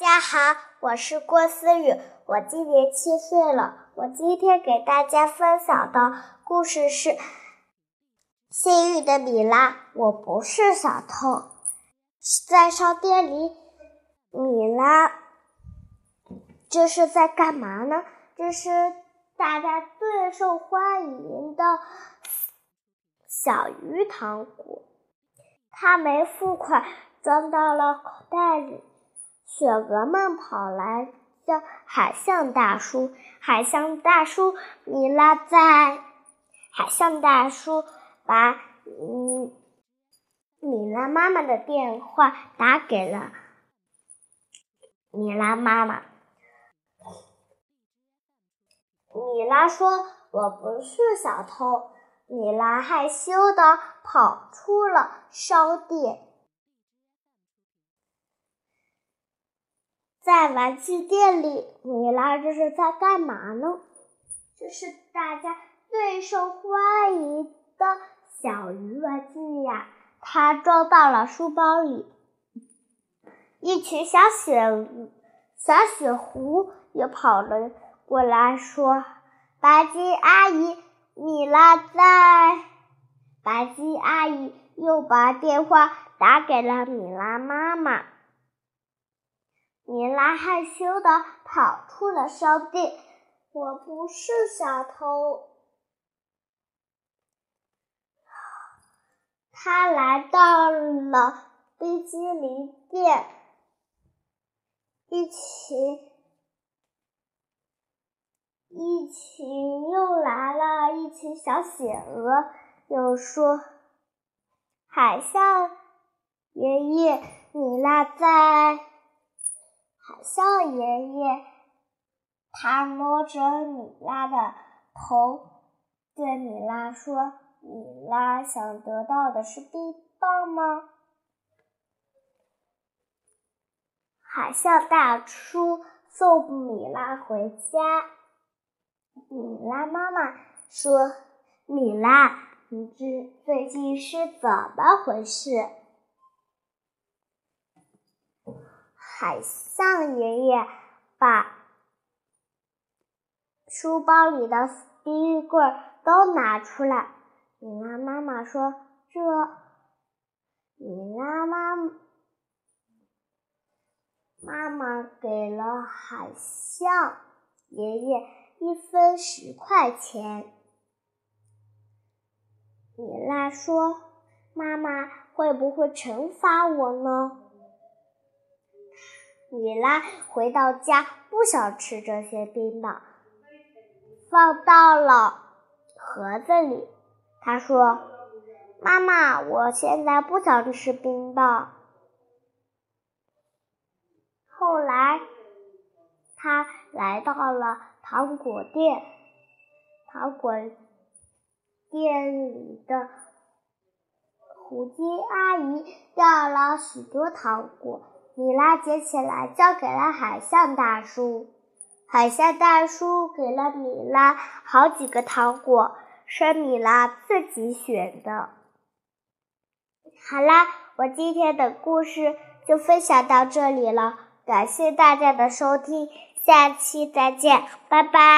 大家好，我是郭思雨，我今年七岁了。我今天给大家分享的故事是《幸运的米拉》。我不是小偷，在商店里，米拉这是在干嘛呢？这是大家最受欢迎的小鱼糖果。他没付款，装到了口袋里。雪鹅们跑来叫海象大叔，海象大叔，米拉在。海象大叔把嗯米拉妈妈的电话打给了米拉妈妈。米拉说：“我不是小偷。”米拉害羞的跑出了商店。在玩具店里，米拉这是在干嘛呢？这是大家最受欢迎的小鱼玩具呀！它装到了书包里。一群小雪小雪狐也跑了过来，说：“白金阿姨，米拉在。”白金阿姨又把电话打给了米拉妈妈。米拉害羞的跑出了商店。我不是小偷。他来到了冰激凌店，一群一群又来了一群小企鹅，又说：“海象爷爷，米拉在。”海象爷爷，他摸着米拉的头，对米拉说：“米拉想得到的是冰棒吗？”海象大叔送米拉回家。米拉妈妈说：“米拉，你这最近是怎么回事？”海象爷爷把书包里的冰棍都拿出来。米拉妈妈说：“这……”米拉妈妈妈给了海象爷爷一分十块钱。米拉说：“妈妈会不会惩罚我呢？”米拉回到家，不想吃这些冰棒，放到了盒子里。他说：“妈妈，我现在不想吃冰棒。”后来，他来到了糖果店，糖果店里的胡金阿姨要了许多糖果。米拉捡起来，交给了海象大叔。海象大叔给了米拉好几个糖果，是米拉自己选的。好啦，我今天的故事就分享到这里了，感谢大家的收听，下期再见，拜拜。